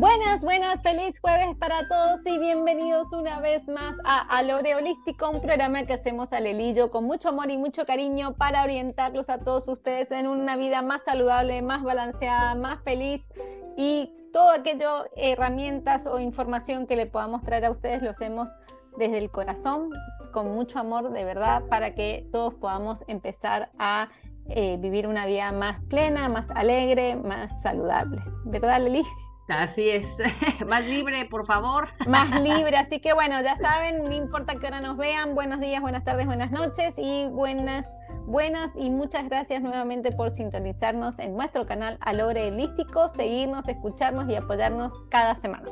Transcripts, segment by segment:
Buenas, buenas, feliz jueves para todos y bienvenidos una vez más a Alore Holístico, un programa que hacemos al Elillo con mucho amor y mucho cariño para orientarlos a todos ustedes en una vida más saludable, más balanceada, más feliz y todo aquello, herramientas o información que le podamos traer a ustedes, lo hacemos desde el corazón, con mucho amor de verdad, para que todos podamos empezar a eh, vivir una vida más plena, más alegre, más saludable. ¿Verdad, Leli? Así es, más libre, por favor. Más libre, así que bueno, ya saben, no importa que ahora nos vean, buenos días, buenas tardes, buenas noches y buenas, buenas y muchas gracias nuevamente por sintonizarnos en nuestro canal Alore Elístico, seguirnos, escucharnos y apoyarnos cada semana.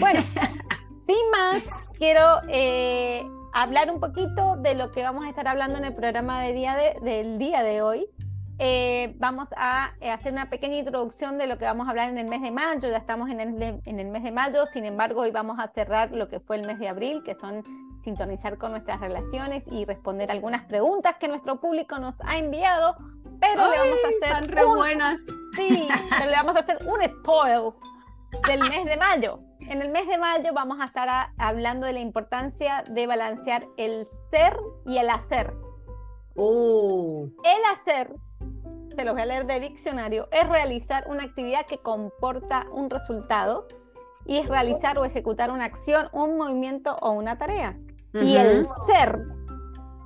Bueno, sin más, quiero eh, hablar un poquito de lo que vamos a estar hablando en el programa de día del día de hoy. Eh, vamos a eh, hacer una pequeña introducción de lo que vamos a hablar en el mes de mayo. Ya estamos en el, en el mes de mayo, sin embargo, hoy vamos a cerrar lo que fue el mes de abril, que son sintonizar con nuestras relaciones y responder algunas preguntas que nuestro público nos ha enviado. Pero le vamos a hacer. Re buenas. Sí, pero le vamos a hacer un spoil del mes de mayo. En el mes de mayo vamos a estar hablando de la importancia de balancear el ser y el hacer. Uh. El hacer te lo voy a leer de diccionario, es realizar una actividad que comporta un resultado y es realizar o ejecutar una acción, un movimiento o una tarea. Y el ser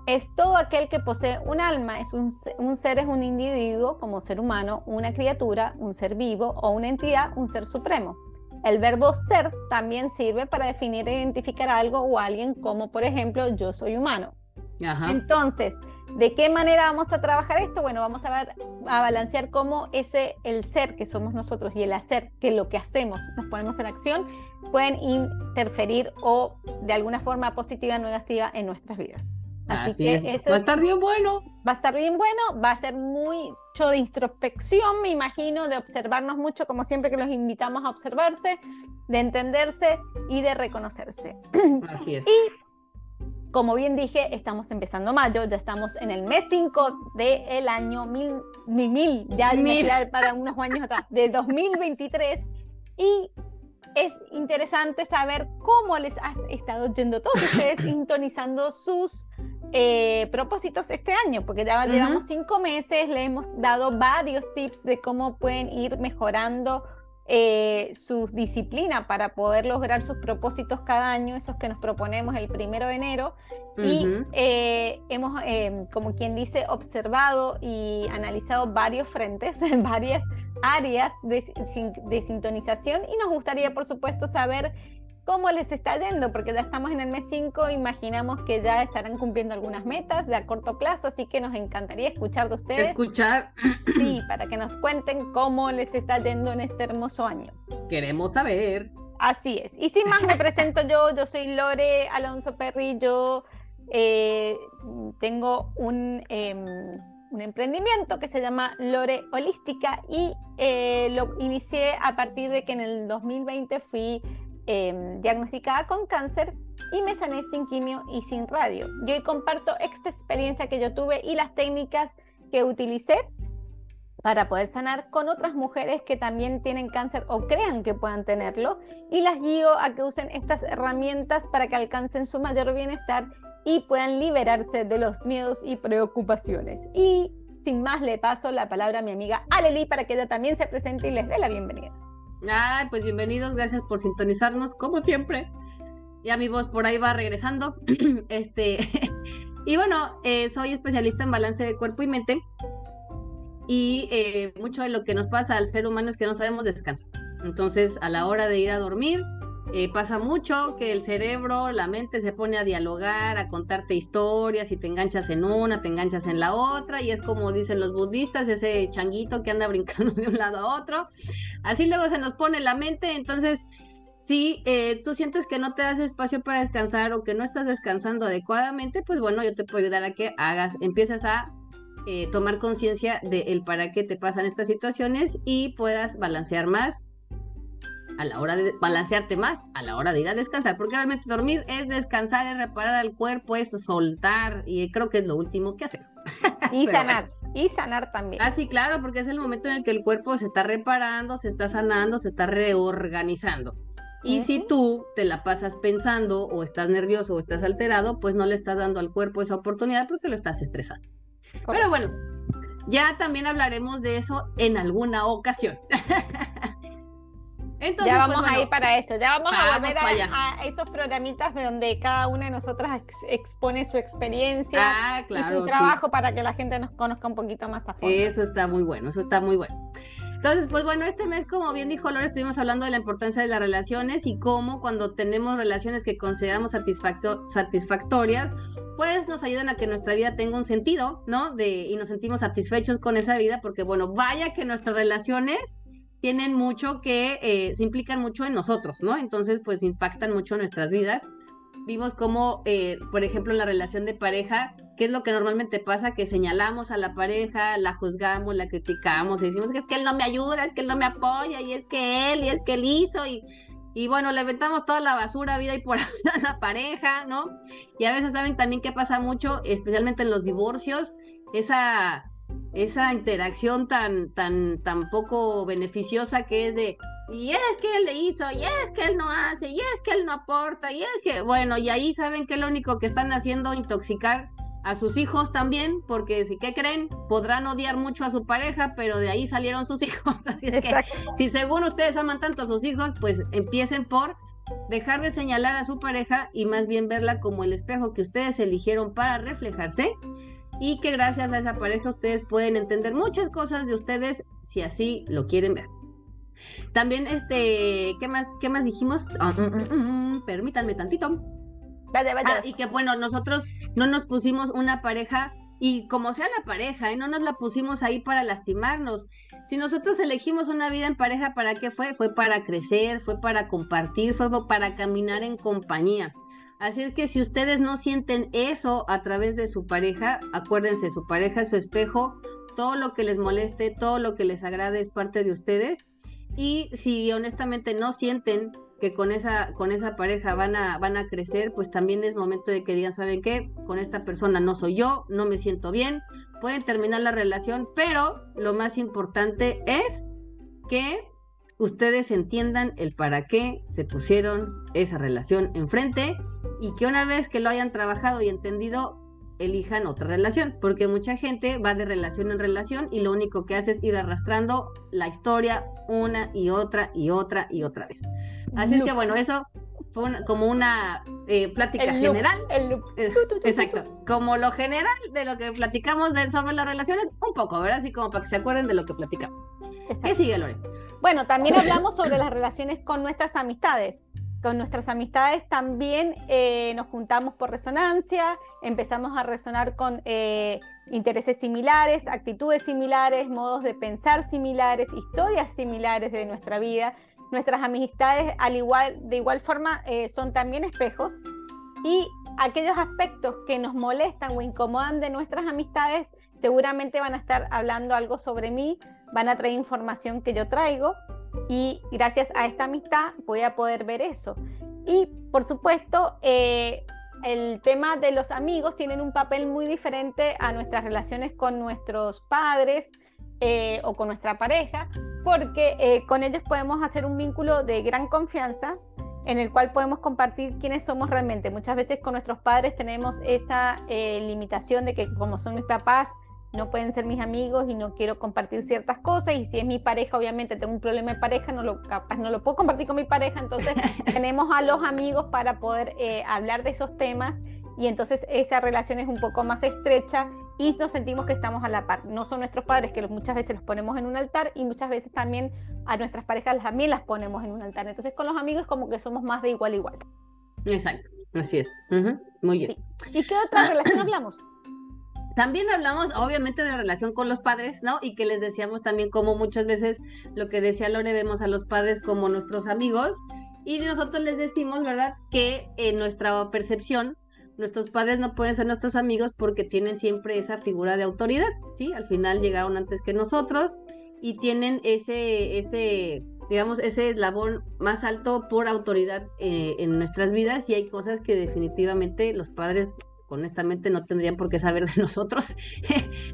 es todo aquel que posee un alma, es un, un, ser es un individuo como ser humano, una criatura, un ser vivo o una entidad, un ser supremo. El verbo ser también sirve para definir e identificar algo o alguien como por ejemplo yo soy humano. Entonces, ¿De qué manera vamos a trabajar esto? Bueno, vamos a ver, a balancear cómo ese, el ser que somos nosotros y el hacer, que lo que hacemos, nos ponemos en acción, pueden interferir o de alguna forma positiva o negativa en nuestras vidas. Así, que Eso va a estar bien bueno. Va a estar bien bueno, va a ser mucho de introspección, me imagino, de observarnos mucho, como siempre que los invitamos a observarse, de entenderse y de reconocerse. Así es. Y como bien dije, estamos empezando mayo, ya estamos en el mes 5 del año mil, mil, ya para unos años atrás, de 2023. Y es interesante saber cómo les ha estado yendo todos ustedes sintonizando sus eh, propósitos este año, porque ya llevamos cinco meses, le hemos dado varios tips de cómo pueden ir mejorando eh, su disciplina para poder lograr sus propósitos cada año, esos que nos proponemos el primero de enero. Y eh, hemos, em, como quien dice, observado y analizado varios frentes, varias áreas de, de sintonización y nos gustaría, por supuesto, saber cómo les está yendo, porque ya estamos en el mes 5, imaginamos que ya estarán cumpliendo algunas metas de a corto plazo, así que nos encantaría escuchar de ustedes. Escuchar. Sí, para que nos cuenten cómo les está yendo en este hermoso año. Queremos saber. Así es. Y sin más, me presento yo, yo soy Lore Alonso Perry, yo eh, tengo un... Em, un emprendimiento que se llama Lore Holística y eh, lo inicié a partir de que en el 2020 fui Em, diagnosticada con cáncer y me sané sin quimio y sin radio. Yo hoy comparto esta experiencia que yo tuve y las técnicas que utilicé para poder sanar con otras mujeres que también tienen cáncer o crean que puedan tenerlo y las guío a que usen estas herramientas para que alcancen su mayor bienestar y puedan liberarse de los miedos y preocupaciones. Y sin más le paso la palabra a mi amiga Aleli para que ella también se presente y les dé la bienvenida. Ay, pues bienvenidos, gracias por sintonizarnos, como siempre. Ya mi voz por ahí va regresando. este, y bueno, eh, soy especialista en balance de cuerpo y mente. Y eh, mucho de lo que nos pasa al ser humano es que no sabemos descansar. Entonces, a la hora de ir a dormir, eh, pasa mucho que el cerebro, la mente se pone a dialogar, a contarte historias y te enganchas en una, te enganchas en la otra y es como dicen los budistas, ese changuito que anda brincando de un lado a otro. Así luego se nos pone la mente, entonces si eh, tú sientes que no te das espacio para descansar o que no estás descansando adecuadamente, pues bueno, yo te puedo ayudar a que hagas, empieces a eh, tomar conciencia del para qué te pasan estas situaciones y puedas balancear más a la hora de balancearte más, a la hora de ir a descansar, porque realmente dormir es descansar, es reparar al cuerpo, es soltar, y creo que es lo último que hacemos. Y sanar, y sanar también. Ah, sí, claro, porque es el momento en el que el cuerpo se está reparando, se está sanando, se está reorganizando. Y si tú te la pasas pensando o estás nervioso o estás alterado, pues no le estás dando al cuerpo esa oportunidad porque lo estás estresando. Pero bueno, ya también hablaremos de eso en alguna ocasión. Entonces, ya pues, vamos a ir para eso, ya vamos, a volver a, esos programitas de donde cada una de nosotras expone su experiencia ah, y su trabajo para que la gente nos conozca un poquito más a fondo. Eso está muy bueno, eso está muy bueno. Entonces, pues bueno, este mes, como bien dijo Lore, estuvimos hablando de la importancia de las relaciones y cómo cuando tenemos relaciones que consideramos satisfactorias, pues nos ayudan a que nuestra vida tenga un sentido, ¿no? De, y nos sentimos satisfechos con esa vida, porque bueno, vaya que nuestras relaciones tienen mucho que, eh, se implican mucho en nosotros, ¿no? Entonces, pues impactan mucho nuestras vidas. Vimos cómo, eh, por ejemplo, en la relación de pareja, ¿qué es lo que normalmente pasa? Que señalamos a la pareja, la juzgamos, la criticamos, y decimos que es que él no me ayuda, es que él no me apoya, y es que él, y es que él hizo, y, y bueno, le aventamos toda la basura, vida y por a la pareja, ¿no? Y a veces saben también qué pasa mucho, especialmente en los divorcios, esa esa interacción tan, tan, tan poco beneficiosa que es de, y es que él le hizo, y es que él no hace, y es que él no aporta, y es que, bueno, y ahí saben que lo único que están haciendo intoxicar a sus hijos también, porque si que creen, podrán odiar mucho a su pareja, pero de ahí salieron sus hijos. Así es que si según ustedes aman tanto a sus hijos, pues empiecen por dejar de señalar a su pareja y más bien verla como el espejo que ustedes eligieron para reflejarse y que gracias a esa pareja ustedes pueden entender muchas cosas de ustedes si así lo quieren ver. También, este, ¿qué más, qué más dijimos? Ah, mm, mm, mm, permítanme tantito. Vaya, vaya. Ah, y que bueno, nosotros no nos pusimos una pareja y como sea la pareja, ¿eh? no nos la pusimos ahí para lastimarnos. Si nosotros elegimos una vida en pareja, ¿para qué fue? Fue para crecer, fue para compartir, fue para caminar en compañía. Así es que si ustedes no sienten eso a través de su pareja, acuérdense, su pareja es su espejo, todo lo que les moleste, todo lo que les agrade es parte de ustedes. Y si honestamente no sienten que con esa, con esa pareja van a, van a crecer, pues también es momento de que digan, ¿saben qué? Con esta persona no soy yo, no me siento bien, pueden terminar la relación, pero lo más importante es que ustedes entiendan el para qué se pusieron esa relación enfrente y que una vez que lo hayan trabajado y entendido, elijan otra relación, porque mucha gente va de relación en relación y lo único que hace es ir arrastrando la historia una y otra y otra y otra vez. Así es que bueno, eso fue como una eh, plática general. Eh, exacto, como lo general de lo que platicamos de, sobre las relaciones, un poco, ¿verdad? Así como para que se acuerden de lo que platicamos. ¿Qué sigue, Lore? Bueno, también hablamos sobre las relaciones con nuestras amistades con nuestras amistades también eh, nos juntamos por resonancia, empezamos a resonar con eh, intereses similares, actitudes similares, modos de pensar similares, historias similares de nuestra vida. Nuestras amistades, al igual, de igual forma, eh, son también espejos y aquellos aspectos que nos molestan o incomodan de nuestras amistades seguramente van a estar hablando algo sobre mí, van a traer información que yo traigo y gracias a esta amistad voy a poder ver eso. Y por supuesto, eh, el tema de los amigos tienen un papel muy diferente a nuestras relaciones con nuestros padres eh, o con nuestra pareja, porque eh, con ellos podemos hacer un vínculo de gran confianza en el cual podemos compartir quiénes somos realmente. Muchas veces con nuestros padres tenemos esa limitación de que como son mis papás, no pueden ser mis amigos y no quiero compartir ciertas cosas y si es mi pareja obviamente tengo un problema de pareja no lo capaz no lo puedo compartir con mi pareja entonces tenemos a los amigos para poder eh, hablar de esos temas y entonces esa relación es un poco más estrecha y nos sentimos que estamos a la par. No son nuestros padres que muchas veces los ponemos en un altar y muchas veces también a nuestras parejas también las ponemos en un altar. Entonces con los amigos como que somos más de igual a igual. Exacto así es. Muy bien. Y qué otra relación hablamos también hablamos, obviamente, de la relación con los padres, ¿no? Y que les decíamos también como muchas veces lo que decía Lore, vemos a los padres como nuestros amigos y nosotros les decimos, ¿verdad? Que en nuestra percepción, nuestros padres no pueden ser nuestros amigos porque tienen siempre esa figura de autoridad, ¿sí? Al final llegaron antes que nosotros y tienen ese, ese, digamos, ese eslabón más alto por autoridad eh, en nuestras vidas y hay cosas que definitivamente los padres honestamente no tendrían por qué saber de nosotros,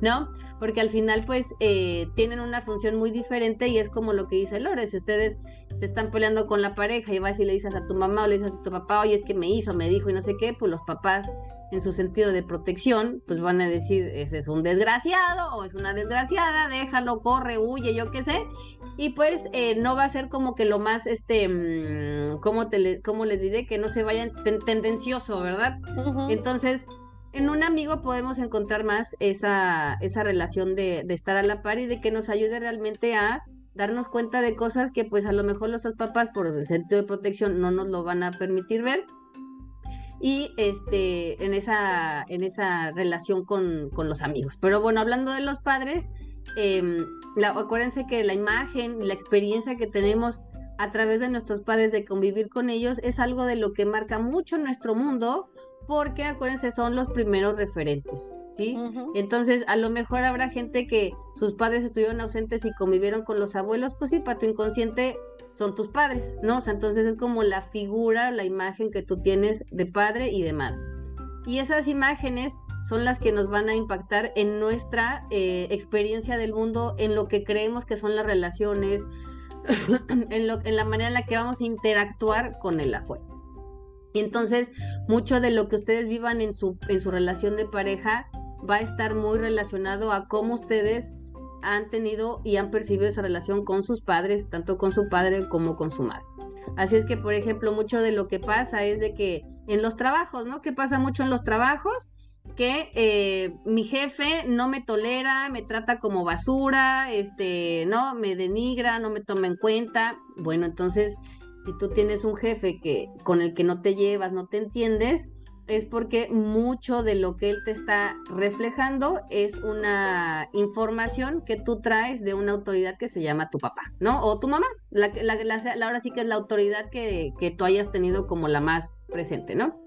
¿no? Porque al final pues eh, tienen una función muy diferente y es como lo que dice Lore, si ustedes se están peleando con la pareja y vas y le dices a tu mamá o le dices a tu papá, oye, es que me hizo, me dijo y no sé qué, pues los papás en su sentido de protección, pues van a decir, ese es un desgraciado o es una desgraciada, déjalo, corre, huye, yo qué sé. Y pues eh, no va a ser como que lo más, este, mm, ¿cómo, te les diré? Que no se vayan tendencioso, ¿verdad? Entonces, en un amigo podemos encontrar más esa, esa relación de, de estar a la par y de que nos ayude realmente a darnos cuenta de cosas que pues a lo mejor nuestros papás por el sentido de protección no nos lo van a permitir ver y este, en, esa, en esa relación con, los amigos. Pero bueno, hablando de los padres, em, acuérdense que la imagen y la experiencia que tenemos a través de nuestros padres de convivir con ellos es algo de lo que marca mucho nuestro mundo porque acuérdense son los primeros referentes. ¿Sí? Entonces, a lo mejor habrá gente que sus padres estuvieron ausentes y convivieron con los abuelos, pues sí, para tu inconsciente son tus padres, ¿no? O sea, entonces es como la figura, la imagen que tú tienes de padre y de madre. Y esas imágenes son las que nos van a impactar en nuestra eh, experiencia del mundo, en lo que creemos que son las relaciones, en, lo, en la manera en la que vamos a interactuar con el afuera. Y entonces, mucho de lo que ustedes vivan en su, en su relación de pareja va a estar muy relacionado a cómo ustedes han tenido y han percibido esa relación con sus padres, tanto con su padre como con su madre. Así es que, por ejemplo, mucho de lo que pasa es de que en los trabajos, ¿no? ¿Qué pasa mucho en los trabajos? Que eh, mi jefe no me tolera, me trata como basura, este, ¿no? Me denigra, no me toma en cuenta. Bueno, entonces, si tú tienes un jefe que, con el que no te llevas, no te entiendes, es porque mucho de lo que él te está reflejando es una información que tú traes de una autoridad que se llama tu papá, ¿no? O tu mamá. La, la, la, ahora sí que es la autoridad que, que, tú hayas tenido como la más presente, ¿no?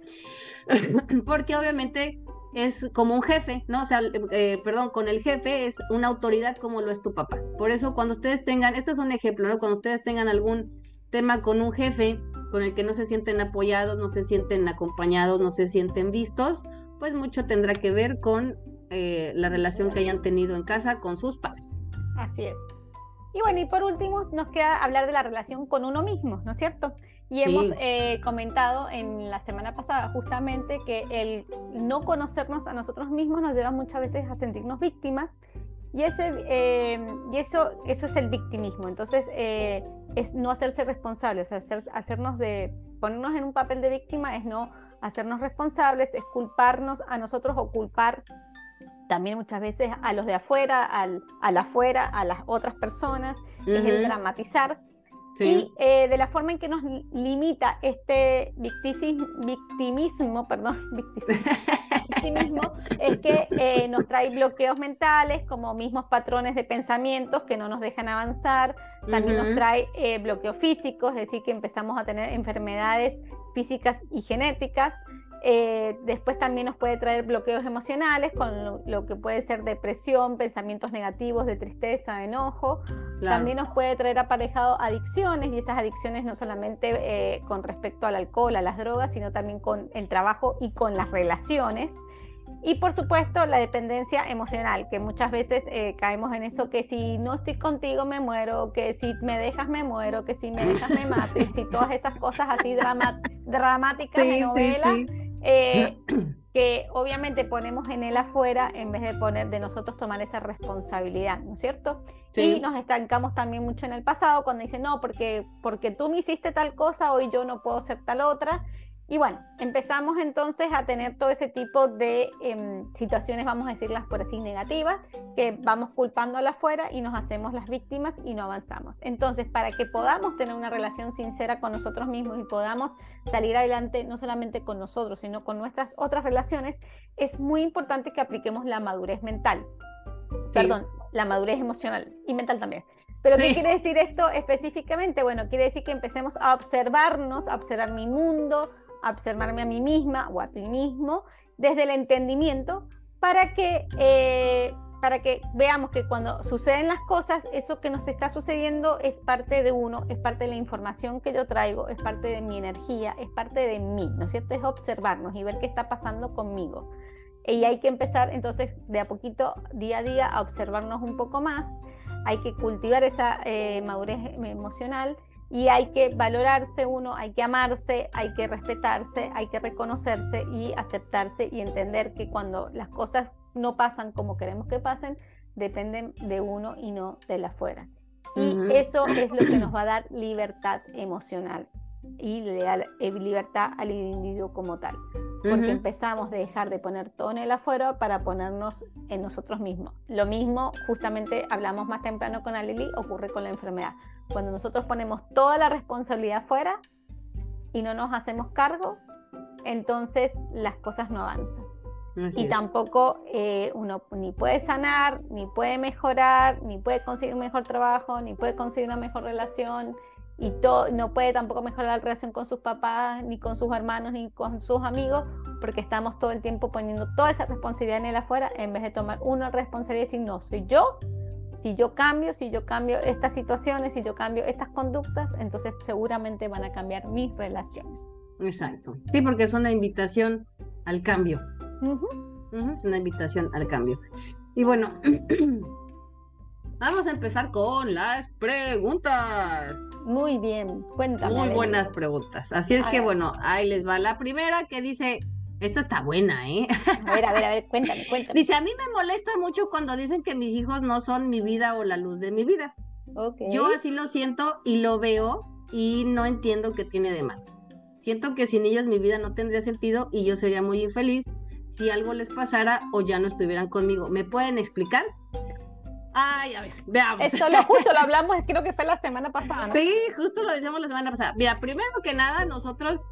porque obviamente es como un jefe, ¿no? O sea, eh, perdón, con el jefe es una autoridad como lo es tu papá. Por eso cuando ustedes tengan, esto es un ejemplo, ¿no? Cuando ustedes tengan algún tema con un jefe, con el que no se sienten apoyados, no se sienten acompañados, no se sienten vistos, pues mucho tendrá que ver con eh, la relación que hayan tenido en casa con sus padres. Así es. Y bueno, y por último nos queda hablar de la relación con uno mismo, ¿no es cierto? Y hemos eh, comentado en la semana pasada justamente que el no conocernos a nosotros mismos nos lleva muchas veces a sentirnos víctimas y, ese, eh, y eso, eso es el victimismo. Entonces, eh, es no hacerse responsables, o sea, hacernos de, ponernos en un papel de víctima es no hacernos responsables, es culparnos a nosotros o culpar también muchas veces a los de afuera, al, al afuera, a las otras personas, es el dramatizar. Y eh, de la forma en que nos limita este victimismo, perdón, victimismo, es que eh, nos trae bloqueos mentales, como mismos patrones de pensamientos que no nos dejan avanzar, también nos trae eh, bloqueos físicos, es decir, que empezamos a tener enfermedades físicas y genéticas, eh, después también nos puede traer bloqueos emocionales con lo, que puede ser depresión, pensamientos negativos de tristeza, enojo. También nos puede traer aparejado adicciones y esas adicciones no solamente eh, con respecto al alcohol, a las drogas, sino también con el trabajo y con las relaciones. Y por supuesto la dependencia emocional, que muchas veces eh, caemos en eso, que si no estoy contigo me muero, que si me dejas me muero, que si me dejas me mato, y si todas esas cosas así dramáticas de novela. Eh, que obviamente ponemos en él afuera en vez de poner de nosotros tomar esa responsabilidad, ¿no es cierto? Y nos estancamos también mucho en el pasado cuando dicen, no, porque, porque tú me hiciste tal cosa, hoy yo no puedo ser tal otra, y bueno, empezamos entonces a tener todo ese tipo de em, situaciones, vamos a decirlas por así, negativas, que vamos culpando a la afuera y nos hacemos las víctimas y no avanzamos. Entonces, para que podamos tener una relación sincera con nosotros mismos y podamos salir adelante no solamente con nosotros, sino con nuestras otras relaciones, es muy importante que apliquemos la madurez mental. Perdón, la madurez emocional y mental también. Pero ¿qué quiere decir esto específicamente? Bueno, quiere decir que empecemos a observarnos, a observar mi mundo, observarme a mí misma o a ti mismo desde el entendimiento para que, eh, para que veamos que cuando suceden las cosas, eso que nos está sucediendo es parte de uno, es parte de la información que yo traigo, es parte de mi energía, es parte de mí, ¿no es cierto? Es observarnos y ver qué está pasando conmigo. Y hay que empezar entonces de a poquito, día a día, a observarnos un poco más. Hay que cultivar esa eh, madurez emocional y hay que valorarse uno, hay que amarse, hay que respetarse, hay que reconocerse y aceptarse y entender que cuando las cosas no pasan como queremos que pasen, dependen de uno y no de la afuera. Y eso es lo que nos va a dar libertad emocional y eh, libertad al individuo como tal. Porque empezamos de dejar de poner todo en el afuera para ponernos en nosotros mismos. Lo mismo, justamente hablamos más temprano con Alili, ocurre con la enfermedad. Cuando nosotros ponemos toda la responsabilidad afuera y no nos hacemos cargo, entonces las cosas no avanzan y tampoco eh, uno ni puede sanar, ni puede mejorar, ni puede conseguir un mejor trabajo, ni puede conseguir una mejor relación, y no puede tampoco mejorar la relación con sus papás, ni con sus hermanos, ni con sus amigos, porque estamos todo el tiempo poniendo toda esa responsabilidad en el afuera, en vez de tomar una responsabilidad y decir, no, soy yo. Si yo cambio, si yo cambio estas situaciones, si yo cambio estas conductas, entonces seguramente van a cambiar mis relaciones. Exacto. Sí, porque es una invitación al cambio. Es una invitación al cambio. Y bueno, vamos a empezar con las preguntas. Muy bien, cuéntame. Muy buenas preguntas. Así es que bueno, ahí les va la primera que dice, esta está buena, ¿eh? A ver, a ver, a ver, cuéntame, cuéntame. Dice, a mí me molesta mucho cuando dicen que mis hijos no son mi vida o la luz de mi vida. Yo así lo siento y lo veo y no entiendo qué tiene de mal. Siento que sin ellos mi vida no tendría sentido y yo sería muy infeliz si algo les pasara o ya no estuvieran conmigo. ¿Me pueden explicar? Ay, a ver, veamos. Eso lo justo lo hablamos, creo que fue la semana pasada. Sí, justo lo decíamos la semana pasada. Mira, primero que nada, nosotros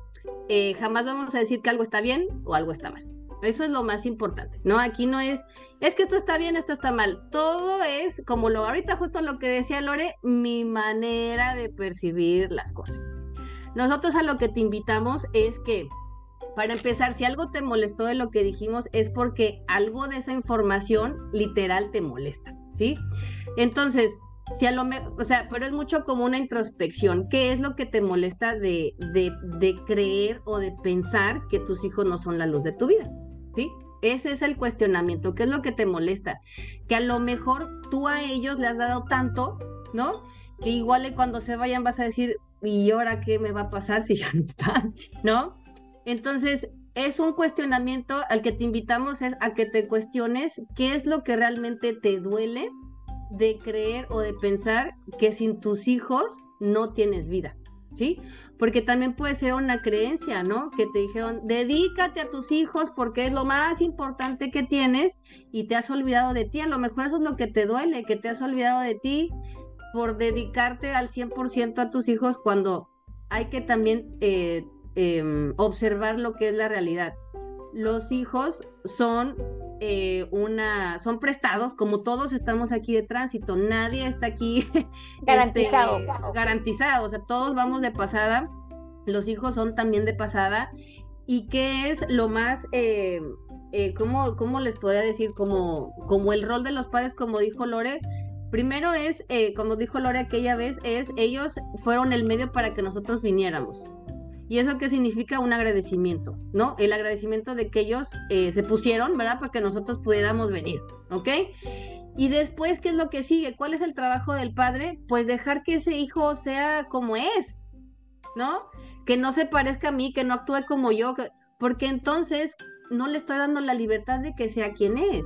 eh, jamás vamos a decir que algo está bien o algo está mal. Eso es lo más importante, ¿no? Aquí no es, es que esto está bien, esto está mal. Todo es, como lo ahorita justo lo que decía Lore, mi manera de percibir las cosas. Nosotros a lo que te invitamos es que para empezar, si algo te molestó de lo que dijimos, es porque algo de esa información literal te molesta, ¿sí? Entonces, si a lo mejor, o sea, pero es mucho como una introspección. ¿Qué es lo que te molesta de, de, de creer o de pensar que tus hijos no son la luz de tu vida? ¿Sí? Ese es el cuestionamiento. ¿Qué es lo que te molesta? Que a lo mejor tú a ellos le has dado tanto, ¿no? Que igual cuando se vayan vas a decir, ¿y ahora qué me va a pasar si ya no están? ¿No? Entonces, es un cuestionamiento al que te invitamos es a que te cuestiones qué es lo que realmente te duele de creer o de pensar que sin tus hijos no tienes vida, ¿sí? Porque también puede ser una creencia, ¿no? Que te dijeron, dedícate a tus hijos porque es lo más importante que tienes y te has olvidado de ti. A lo mejor eso es lo que te duele, que te has olvidado de ti por dedicarte al 100% a tus hijos cuando hay que también eh, Em, observar lo que es la realidad. Los hijos son eh, una, son prestados, como todos estamos aquí de tránsito, nadie está aquí este, garantizado. garantizado, o sea, todos vamos de pasada, los hijos son también de pasada. ¿Y qué es lo más, eh, eh, ¿cómo, les podría decir? Como, como el rol de los padres, como dijo Lore, Primero es, como dijo Lore aquella vez, es ellos fueron el medio para que nosotros viniéramos. ¿Y eso qué significa? Un agradecimiento, ¿no? El agradecimiento de que ellos eh, se pusieron, ¿verdad? Para que nosotros pudiéramos venir, ¿ok? Y después, ¿qué es lo que sigue? ¿Cuál es el trabajo del padre? Pues dejar que ese hijo sea como es, ¿no? Que no se parezca a mí, que no actúe como yo, porque entonces no le estoy dando la libertad de que sea quien es,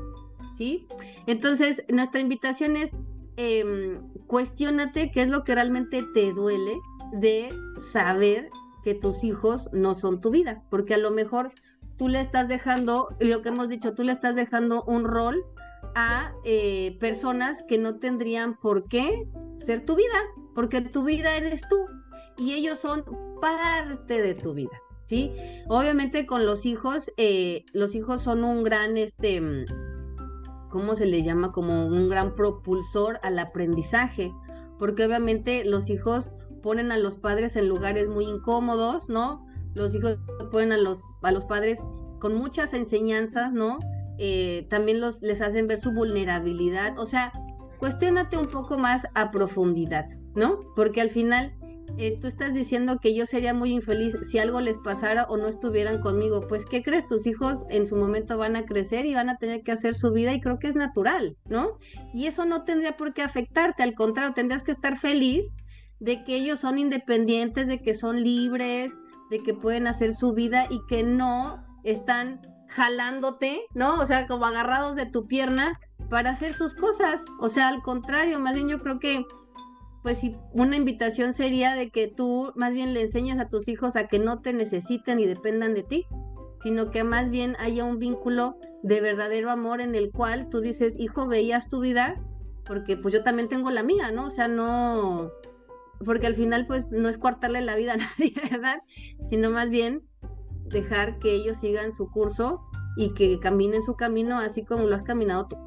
¿sí? Entonces, nuestra invitación es, eh, cuestionate qué es lo que realmente te duele de saber que tus hijos no son tu vida, porque a lo mejor tú le estás dejando, lo que hemos dicho, tú le estás dejando un rol a eh, personas que no tendrían por qué ser tu vida, porque tu vida eres tú y ellos son parte de tu vida, ¿sí? Obviamente con los hijos, eh, los hijos son un gran, este, ¿cómo se le llama? Como un gran propulsor al aprendizaje, porque obviamente los hijos ponen a los padres en lugares muy incómodos, ¿no? Los hijos ponen a los, a los padres con muchas enseñanzas, ¿no? eh, también los, les hacen ver su vulnerabilidad. O sea, cuestionate un poco más a profundidad, ¿no? Porque al final eh, tú estás diciendo que yo sería muy infeliz si algo les pasara o no estuvieran conmigo. Pues, ¿qué crees? Tus hijos en su momento van a crecer y van a tener que hacer su vida y creo que es natural, ¿no? Y eso no tendría por qué afectarte, al contrario, tendrías que estar feliz de que ellos son independientes, de que son libres, de que pueden hacer su vida y que no están jalándote, ¿no? O sea, como agarrados de tu pierna para hacer sus cosas. O sea, al contrario, más bien yo creo que, pues una invitación sería de que tú más bien le enseñes a tus hijos a que no te necesiten y dependan de ti, sino que más bien haya un vínculo de verdadero amor en el cual tú dices, hijo, veías tu vida, porque pues yo también tengo la mía, ¿no? O sea, no, porque al final pues no es cortarle la vida a nadie, ¿verdad? Sino más bien dejar que ellos sigan su curso y que caminen su camino así como lo has caminado tú.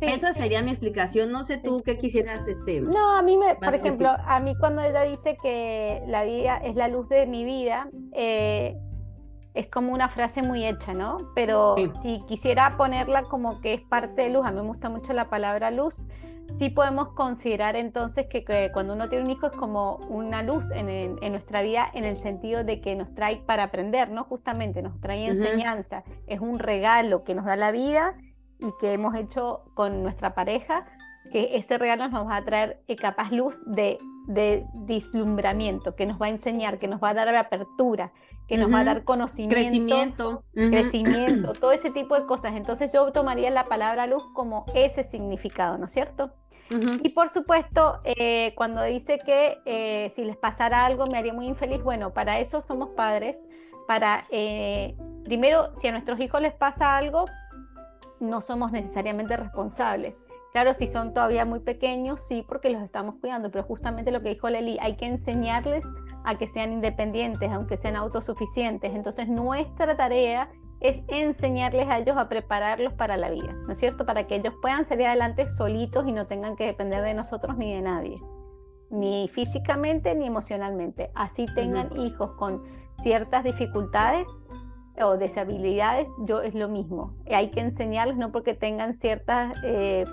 Esa sería mi explicación. No sé tú qué quisieras, este. No, a mí me, por ejemplo, a mí cuando ella dice que la vida es la luz de mi vida, eh, es como una frase muy hecha, ¿no? Pero si quisiera ponerla como que es parte de luz, a mí me gusta mucho la palabra luz, sí podemos considerar entonces que, cuando uno tiene un hijo es como una luz en, nuestra vida en el sentido de que nos trae para aprender, ¿no? Justamente nos trae enseñanza, es un regalo que nos da la vida y que hemos hecho con nuestra pareja, que ese regalo nos va a traer eh, capaz luz de, de dislumbramiento, que nos va a enseñar, que nos va a dar apertura, que nos va a dar conocimiento, crecimiento, crecimiento, todo ese tipo de cosas. Entonces yo tomaría la palabra luz como ese significado, ¿no es cierto? Y por supuesto, eh, cuando dice que eh, si les pasara algo me haría muy infeliz, bueno, para eso somos padres, para, eh, primero, si a nuestros hijos les pasa algo, no somos necesariamente responsables. Claro, si son todavía muy pequeños, sí, porque los estamos cuidando, pero justamente lo que dijo Leli, hay que enseñarles a que sean independientes, aunque sean autosuficientes. Entonces, nuestra tarea es enseñarles a ellos a prepararlos para la vida, ¿no es cierto? Para que ellos puedan salir adelante solitos y no tengan que depender de nosotros ni de nadie, ni físicamente ni emocionalmente. Así tengan hijos con ciertas dificultades, o deshabilidades, yo es lo mismo. Hay que enseñarles, no porque tengan ciertas eh,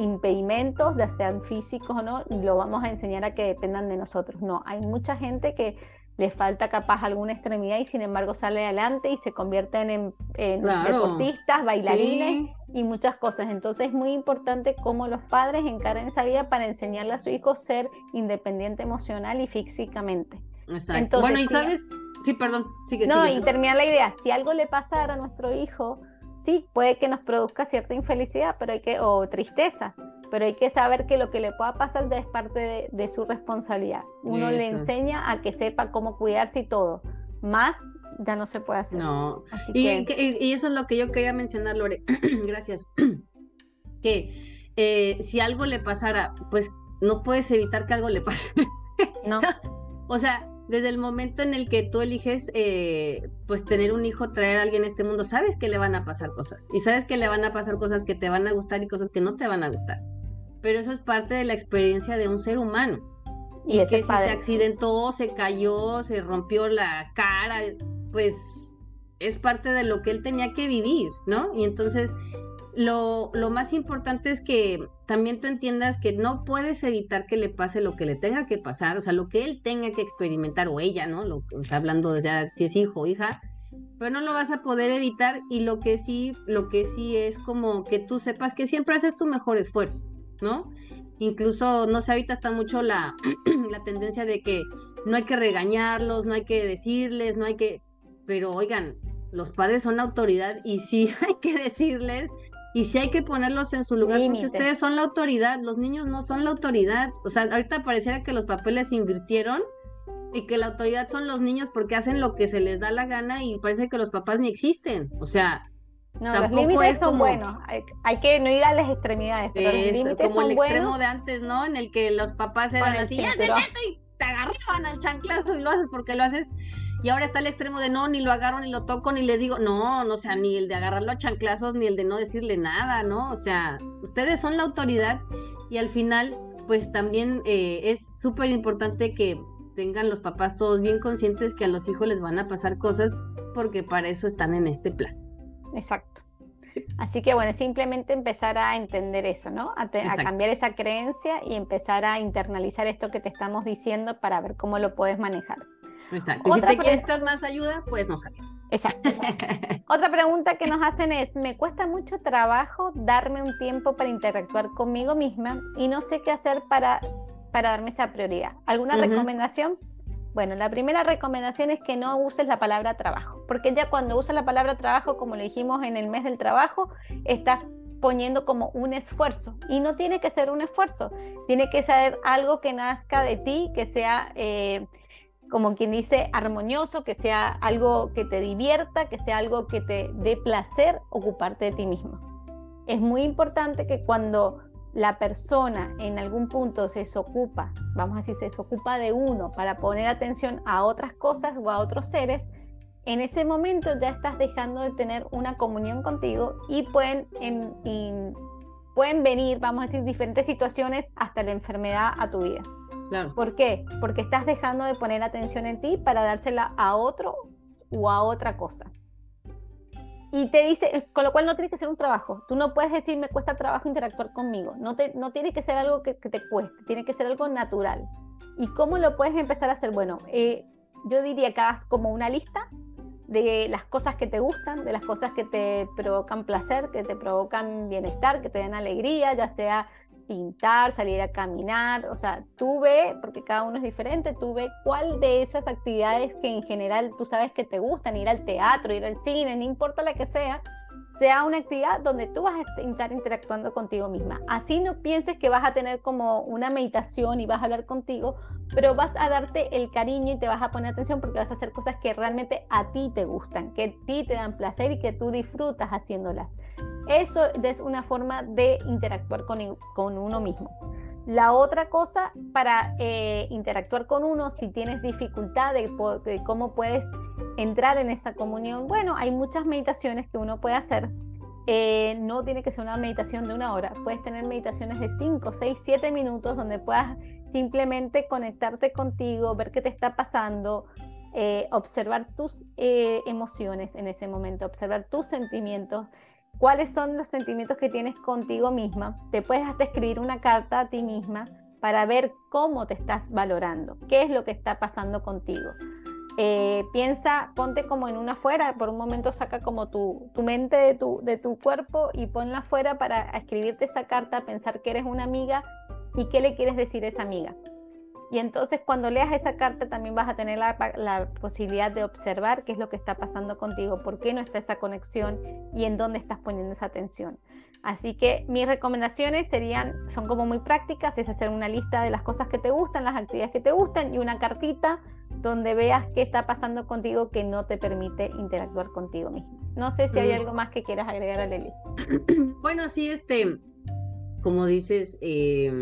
impedimentos, ya sean físicos o no, lo vamos a enseñar a que dependan de nosotros. No, hay mucha gente que le falta capaz alguna extremidad y sin embargo sale adelante y se convierten en, deportistas, bailarines y muchas cosas. Entonces es muy importante cómo los padres encaran esa vida para enseñarle a su hijo ser independiente emocional y físicamente. Exacto. bueno, y sabes, sí, perdón, sigue, No, y termina la idea, si algo le pasara a nuestro hijo, sí, puede que nos produzca cierta infelicidad, pero hay que, o tristeza, pero hay que saber que lo que le pueda pasar es parte de, su responsabilidad. Uno le enseña a que sepa cómo cuidarse y todo. Más ya no se puede hacer. No. y, eso es lo que yo quería mencionar, Lore. Gracias. que eh, si algo le pasara, pues no puedes evitar que algo le pase. no. o sea, desde el momento en el que tú eliges, eh, pues tener un hijo, traer a alguien a este mundo, sabes que le van a pasar cosas. Y sabes que le van a pasar cosas que te van a gustar y cosas que no te van a gustar. Pero eso es parte de la experiencia de un ser humano. Y, que si se accidentó, se cayó, se rompió la cara, pues es parte de lo que él tenía que vivir, ¿no? Y entonces lo, lo, más importante es que también tú entiendas que no puedes evitar que le pase lo que le tenga que pasar, o sea, lo que él tenga que experimentar, o ella, ¿no? Lo, o sea, hablando de si es hijo o hija, pero no lo vas a poder evitar y lo que sí, lo que sí es como que tú sepas que siempre haces tu mejor esfuerzo, ¿no? Incluso, no sé, ahorita está mucho la, la tendencia de que no hay que regañarlos, no hay que decirles, no hay que, pero oigan, los padres son autoridad y sí hay que decirles y sí hay que ponerlos en su lugar porque ustedes son la autoridad, los niños no son la autoridad. O sea, ahorita pareciera que los papeles se invirtieron y que la autoridad son los niños porque hacen lo que se les da la gana y parece que los papás ni existen. O sea, no, tampoco los límites son buenos. Hay, que no ir a las extremidades, pero los límites como el extremo de antes, ¿no? En el que los papás eran así, ya y te agarraban al chanclazo y lo haces porque lo haces y ahora está el extremo de no, ni lo agarro, ni lo toco, ni le digo, no, no, o sea, ni el de agarrarlo a chanclazos, ni el de no decirle nada, ¿no? O sea, ustedes son la autoridad y al final, pues también eh, es súper importante que tengan los papás todos bien conscientes que a los hijos les van a pasar cosas porque para eso están en este plan. Exacto. Así que bueno, simplemente empezar a entender eso, ¿no? A, cambiar esa creencia y empezar a internalizar esto que te estamos diciendo para ver cómo lo puedes manejar. Exacto. si te quieres más ayuda, pues no sabes. Exacto. Otra pregunta que nos hacen es, me cuesta mucho trabajo darme un tiempo para interactuar conmigo misma y no sé qué hacer para, para darme esa prioridad. ¿Alguna recomendación? Bueno, la primera recomendación es que no uses la palabra trabajo, porque ya cuando usas la palabra trabajo, como le dijimos en el mes del trabajo, estás poniendo como un esfuerzo y no tiene que ser un esfuerzo, tiene que ser algo que nazca de ti, que sea, eh, como quien dice, armonioso, que sea algo que te divierta, que sea algo que te dé placer ocuparte de ti mismo. Es muy importante que cuando la persona en algún punto se desocupa, vamos a decir, se desocupa de uno para poner atención a otras cosas o a otros seres, en ese momento ya estás dejando de tener una comunión contigo y pueden, pueden venir, vamos a decir, diferentes situaciones hasta la enfermedad a tu vida. Claro. ¿Por qué? Porque estás dejando de poner atención en ti para dársela a otro o a otra cosa y te dice, con lo cual no tiene que ser un trabajo. Tú no puedes decir, me cuesta trabajo interactuar conmigo. No, te, no tiene que ser algo que, te cueste, tiene que ser algo natural. ¿Y cómo lo puedes empezar a hacer? Bueno, eh, yo diría que hagas como una lista de las cosas que te gustan, de las cosas que te provocan placer, que te provocan bienestar, que te dan alegría, ya sea pintar, salir a caminar, o sea, tú ve, porque cada uno es diferente, tú ve cuál de esas actividades que en general tú sabes que te gustan, ir al teatro, ir al cine, no importa la que sea, sea una actividad donde tú vas a estar interactuando contigo misma. Así no pienses que vas a tener como una meditación y vas a hablar contigo, pero vas a darte el cariño y te vas a poner atención porque vas a hacer cosas que realmente a ti te gustan, que a ti te dan placer y que tú disfrutas haciéndolas. Eso es una forma de interactuar con, uno mismo. La otra cosa para eh, interactuar con uno, si tienes dificultad de, cómo puedes entrar en esa comunión, bueno, hay muchas meditaciones que uno puede hacer. Eh, no tiene que ser una meditación de una hora, puedes tener meditaciones de 5, 6, 7 minutos donde puedas simplemente conectarte contigo, ver qué te está pasando, eh, observar tus emociones en ese momento, observar tus sentimientos cuáles son los sentimientos que tienes contigo misma. Te puedes hasta escribir una carta a ti misma para ver cómo te estás valorando, qué es lo que está pasando contigo. Eh, piensa, ponte como en una fuera, por un momento saca como tu, tu mente de tu, de tu cuerpo y ponla afuera para escribirte esa carta, pensar que eres una amiga y qué le quieres decir a esa amiga. Y entonces cuando leas esa carta también vas a tener la, posibilidad de observar qué es lo que está pasando contigo, por qué no está esa conexión y en dónde estás poniendo esa atención. Así que mis recomendaciones serían, son como muy prácticas, es hacer una lista de las cosas que te gustan, las actividades que te gustan y una cartita donde veas qué está pasando contigo que no te permite interactuar contigo mismo. No sé si hay algo más que quieras agregar a Leli. Bueno, sí, este, como dices, eh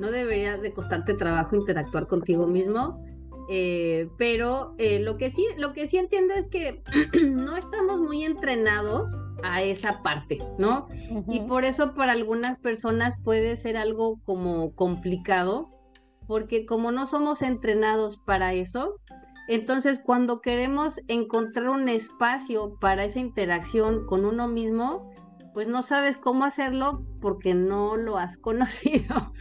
no debería de costarte trabajo interactuar contigo mismo. Eh, pero eh, lo que sí, lo que sí entiendo es que no estamos muy entrenados a esa parte, ¿no? Y por eso para algunas personas puede ser algo como complicado, porque como no somos entrenados para eso, entonces cuando queremos encontrar un espacio para esa interacción con uno mismo, pues no sabes cómo hacerlo porque no lo has conocido.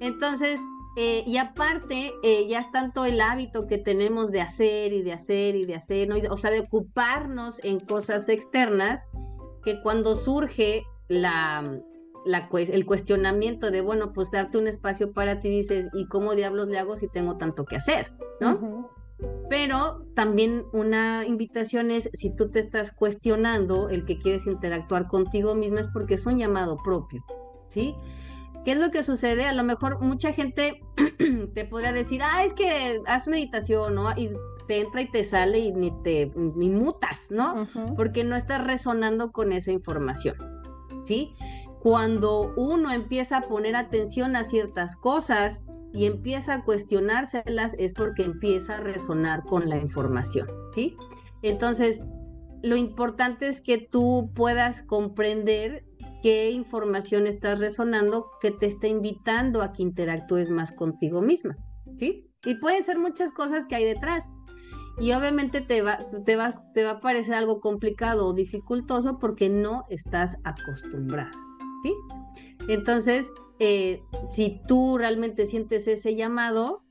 Entonces, eh, y aparte, eh, ya es tanto el hábito que tenemos de hacer y de hacer y de hacer, ¿no? o sea, de ocuparnos en cosas externas, que cuando surge la, la, el cuestionamiento de, bueno, pues darte un espacio para ti, dices, ¿y cómo diablos le hago si tengo tanto que hacer? ¿No? Pero también una invitación es, si tú te estás cuestionando el que quieres interactuar contigo misma, es porque es un llamado propio, ¿sí? ¿Qué es lo que sucede? A lo mejor mucha gente te podría decir, ah, es que haz meditación, ¿no? Y te entra y te sale y ni te ni mutas, ¿no? Porque no estás resonando con esa información, ¿sí? Cuando uno empieza a poner atención a ciertas cosas, y empieza a cuestionárselas es porque empieza a resonar con la información, ¿sí? Entonces, lo importante es que tú puedas comprender qué información estás resonando que te está invitando a que interactúes más contigo misma, ¿sí? Y pueden ser muchas cosas que hay detrás. Y obviamente te va, te, vas, te va a parecer algo complicado o dificultoso porque no estás acostumbrada, ¿sí? Entonces, eh, si tú realmente sientes ese llamado,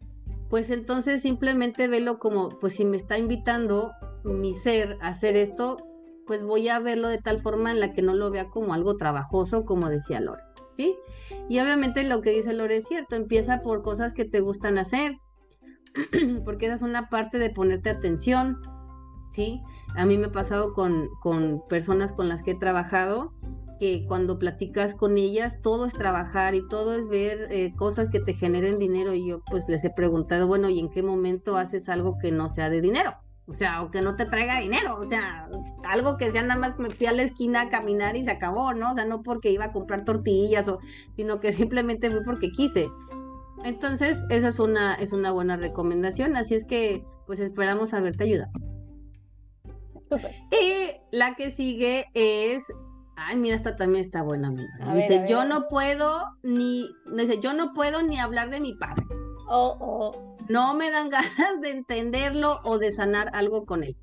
pues entonces simplemente velo como, pues si me está invitando mi ser a hacer esto, pues voy a verlo de tal forma en la que no lo vea como algo trabajoso, como decía Lore, ¿sí? Y obviamente lo que dice Lore es cierto, empieza por cosas que te gustan hacer, porque esa es una parte de ponerte atención, ¿sí? A mí me ha pasado con, con personas con las que he trabajado que cuando platicas con ellas todo es trabajar y todo es ver eh, cosas que te generen dinero y yo pues les he preguntado, bueno, ¿y en qué momento haces algo que no sea de dinero? O sea, o que no te traiga dinero, o sea, algo que sea nada más me fui a la esquina a caminar y se acabó, ¿no? O sea, no porque iba a comprar tortillas o sino que simplemente fui porque quise. Entonces, esa es una es una buena recomendación, así es que pues esperamos haberte ayudado. Y la que sigue es Ay, mira, esta también está buena, amiga. dice, yo no puedo ni, dice, yo no puedo ni hablar de mi padre. Oh, oh. No me dan ganas de entenderlo o de sanar algo con él.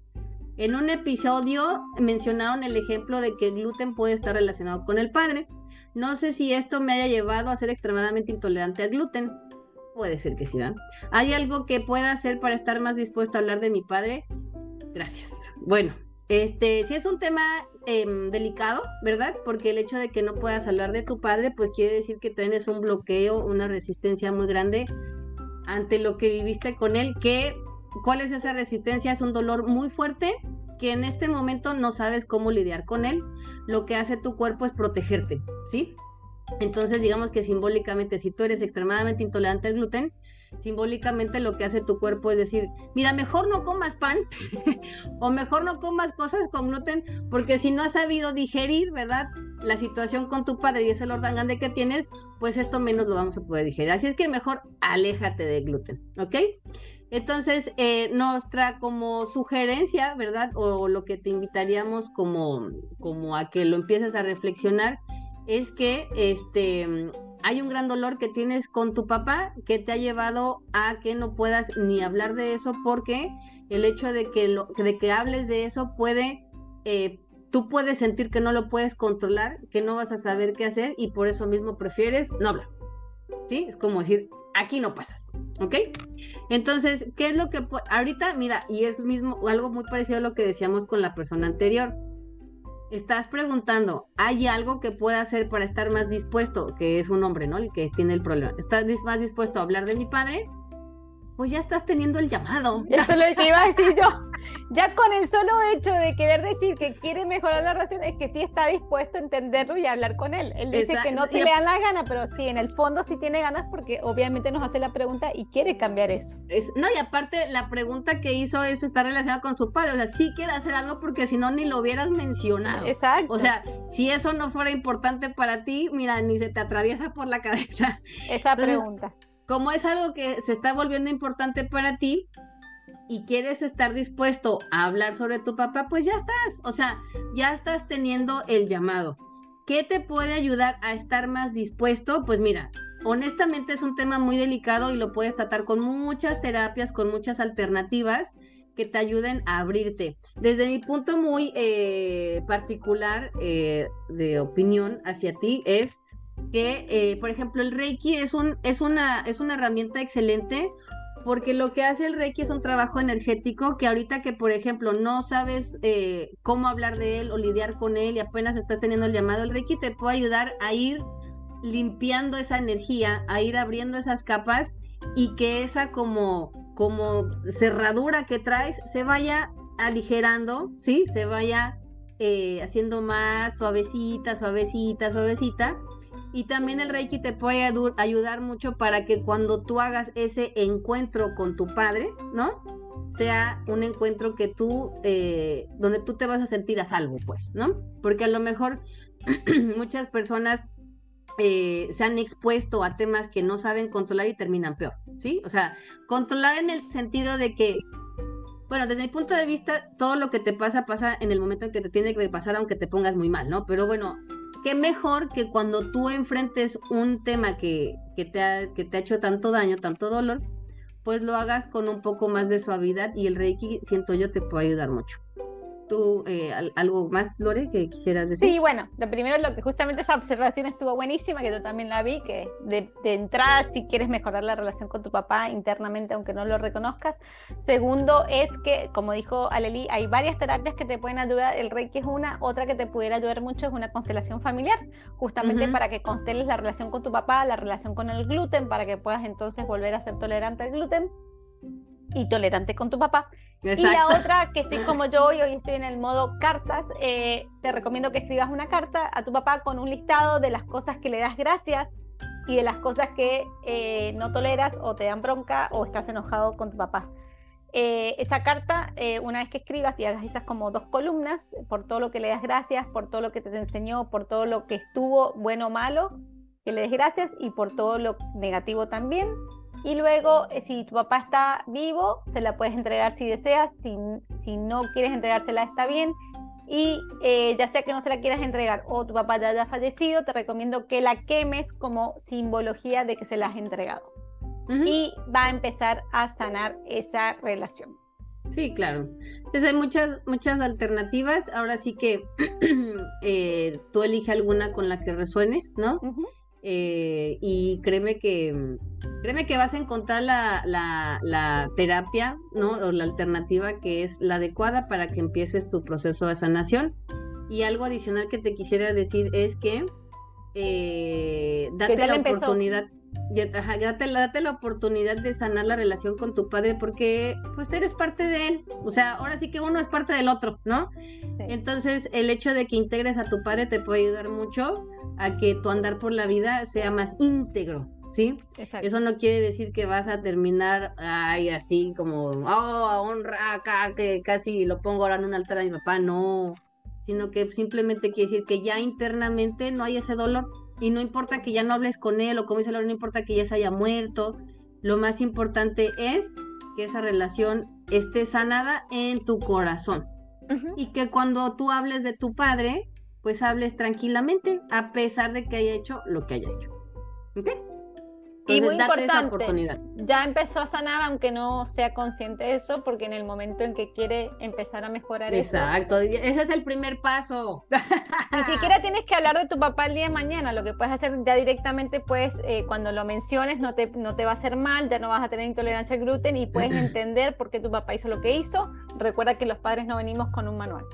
En un episodio mencionaron el ejemplo de que el gluten puede estar relacionado con el padre. No sé si esto me haya llevado a ser extremadamente intolerante al gluten. Puede ser que sí, ¿verdad? ¿Hay algo que pueda hacer para estar más dispuesto a hablar de mi padre? Gracias. Bueno, este, si es un tema em, delicado, ¿verdad? Porque el hecho de que no puedas hablar de tu padre, pues quiere decir que tienes un bloqueo, una resistencia muy grande ante lo que viviste con él. Que, ¿Cuál es esa resistencia? Es un dolor muy fuerte que en este momento no sabes cómo lidiar con él. Lo que hace tu cuerpo es protegerte, ¿sí? Entonces, digamos que simbólicamente, si tú eres extremadamente intolerante al gluten, simbólicamente lo que hace tu cuerpo es decir, mira, mejor no comas pan o mejor no comas cosas con gluten, porque si no has sabido digerir, ¿verdad? La situación con tu padre y ese orden grande que tienes, pues esto menos lo vamos a poder digerir. Así es que mejor aléjate de gluten, ¿ok? Entonces, eh, nuestra como sugerencia, ¿verdad? O lo que te invitaríamos como, como a que lo empieces a reflexionar, es que este hay un gran dolor que tienes con tu papá que te ha llevado a que no puedas ni hablar de eso porque el hecho de que, lo, de que hables de eso puede, eh, tú puedes sentir que no lo puedes controlar, que no vas a saber qué hacer y por eso mismo prefieres no hablar. ¿Sí? Es como decir, aquí no pasas, ¿ok? Entonces, ¿qué es lo que ahorita, mira, y es mismo algo muy parecido a lo que decíamos con la persona anterior estás preguntando, ¿hay algo que pueda hacer para estar más dispuesto? Que es un hombre, ¿no? El que tiene el problema. ¿Estás más dispuesto a hablar de mi padre? Pues ya estás teniendo el llamado. Eso es lo que iba a decir yo. Ya con el solo hecho de querer decir que quiere mejorar la relación, es que sí está dispuesto a entenderlo y a hablar con él. Él dice que no te le dan la gana, pero sí, en el fondo sí tiene ganas porque obviamente nos hace la pregunta y quiere cambiar eso. no, y aparte la pregunta que hizo es estar relacionada con su padre. O sea, sí quiere hacer algo porque si no ni lo hubieras mencionado. Exacto. O sea, si eso no fuera importante para ti, mira, ni se te atraviesa por la cabeza. Esa pregunta como es algo que se está volviendo importante para ti y quieres estar dispuesto a hablar sobre tu papá, pues ya estás, o sea, ya estás teniendo el llamado. ¿Qué te puede ayudar a estar más dispuesto? Pues mira, honestamente es un tema muy delicado y lo puedes tratar con muchas terapias, con muchas alternativas que te ayuden a abrirte. Desde mi punto muy eh, particular eh, de opinión hacia ti es que, eh, por ejemplo, el Reiki es, un, es, una, es una herramienta excelente porque lo que hace el Reiki es un trabajo energético que ahorita que, por ejemplo, no sabes eh, cómo hablar de él o lidiar con él y apenas estás teniendo el llamado, el Reiki te puede ayudar a ir limpiando esa energía, a ir abriendo esas capas y que esa como, como cerradura que traes se vaya aligerando, ¿sí? Se vaya eh, haciendo más suavecita, suavecita, suavecita y también el Reiki te puede ayudar mucho para que cuando tú hagas ese encuentro con tu padre, ¿no? Sea un encuentro que tú, eh, donde tú te vas a sentir a salvo, pues, ¿no? Porque a lo mejor muchas personas eh, se han expuesto a temas que no saben controlar y terminan peor, ¿sí? O sea, controlar en el sentido de que, bueno, desde mi punto de vista, todo lo que te pasa pasa en el momento en que te tiene que pasar, aunque te pongas muy mal, ¿no? Pero bueno, qué mejor que cuando tú enfrentes un tema que, te ha, que te ha hecho tanto daño, tanto dolor, pues lo hagas con un poco más de suavidad y el Reiki, siento yo, te puede ayudar mucho. ¿Tú eh, algo más, Lore, que quisieras decir? Sí, bueno, lo primero, lo que justamente esa observación estuvo buenísima, que yo también la vi, que de, entrada, si quieres mejorar la relación con tu papá internamente, aunque no lo reconozcas. Segundo, es que, como dijo Aleli, hay varias terapias que te pueden ayudar. El Reiki es una, otra que te pudiera ayudar mucho es una constelación familiar, justamente para que consteles la relación con tu papá, la relación con el gluten, para que puedas entonces volver a ser tolerante al gluten y tolerante con tu papá. Y la otra, que estoy como yo hoy, hoy estoy en el modo cartas, eh, te recomiendo que escribas una carta a tu papá con un listado de las cosas que le das gracias y de las cosas que eh, no toleras o te dan bronca o estás enojado con tu papá. Eh, esa carta, una vez que escribas y hagas esas como dos columnas, por todo lo que le das gracias, por todo lo que te enseñó, por todo lo que estuvo bueno o malo, que le des gracias y por todo lo negativo también, y luego, eh, si tu papá está vivo, se la puedes entregar si deseas, si, si no quieres entregársela está bien. Y eh, ya sea que no se la quieras entregar o tu papá ya haya fallecido, te recomiendo que la quemes como simbología de que se la has entregado. Y va a empezar a sanar esa relación. Sí, claro. Entonces hay muchas, muchas alternativas. Ahora sí que eh, tú elige alguna con la que resuenes, ¿no? Eh, y créeme que, créeme que vas a encontrar la, la, terapia, ¿no? O la alternativa que es la adecuada para que empieces tu proceso de sanación. Y algo adicional que te quisiera decir es que eh, date la oportunidad. date, date, la oportunidad de sanar la relación con tu padre porque pues eres parte de él. O sea, ahora sí que uno es parte del otro, ¿no? Entonces el hecho de que integres a tu padre te puede ayudar mucho a que tu andar por la vida sea más íntegro, ¿sí? Eso no quiere decir que vas a terminar, ay, así como, oh, honra acá, que casi lo pongo ahora en un altar a mi papá, no, sino que simplemente quiere decir que ya internamente no hay ese dolor. Y no importa que ya no hables con él o como dice Laura, no importa que ya se haya muerto, lo más importante es que esa relación esté sanada en tu corazón. Y que cuando tú hables de tu padre, pues hables tranquilamente, a pesar de que haya hecho lo que haya hecho. ¿Ok? y muy importante, ya empezó a sanar aunque no sea consciente de eso, porque en el momento en que quiere empezar a mejorar Exacto, ese es el primer paso. Ni siquiera tienes que hablar de tu papá el día de mañana, lo que puedes hacer ya directamente, pues eh, cuando lo menciones no te, no te va a hacer mal, ya no vas a tener intolerancia al gluten y puedes entender por qué tu papá hizo lo que hizo. Recuerda que los padres no venimos con un manual.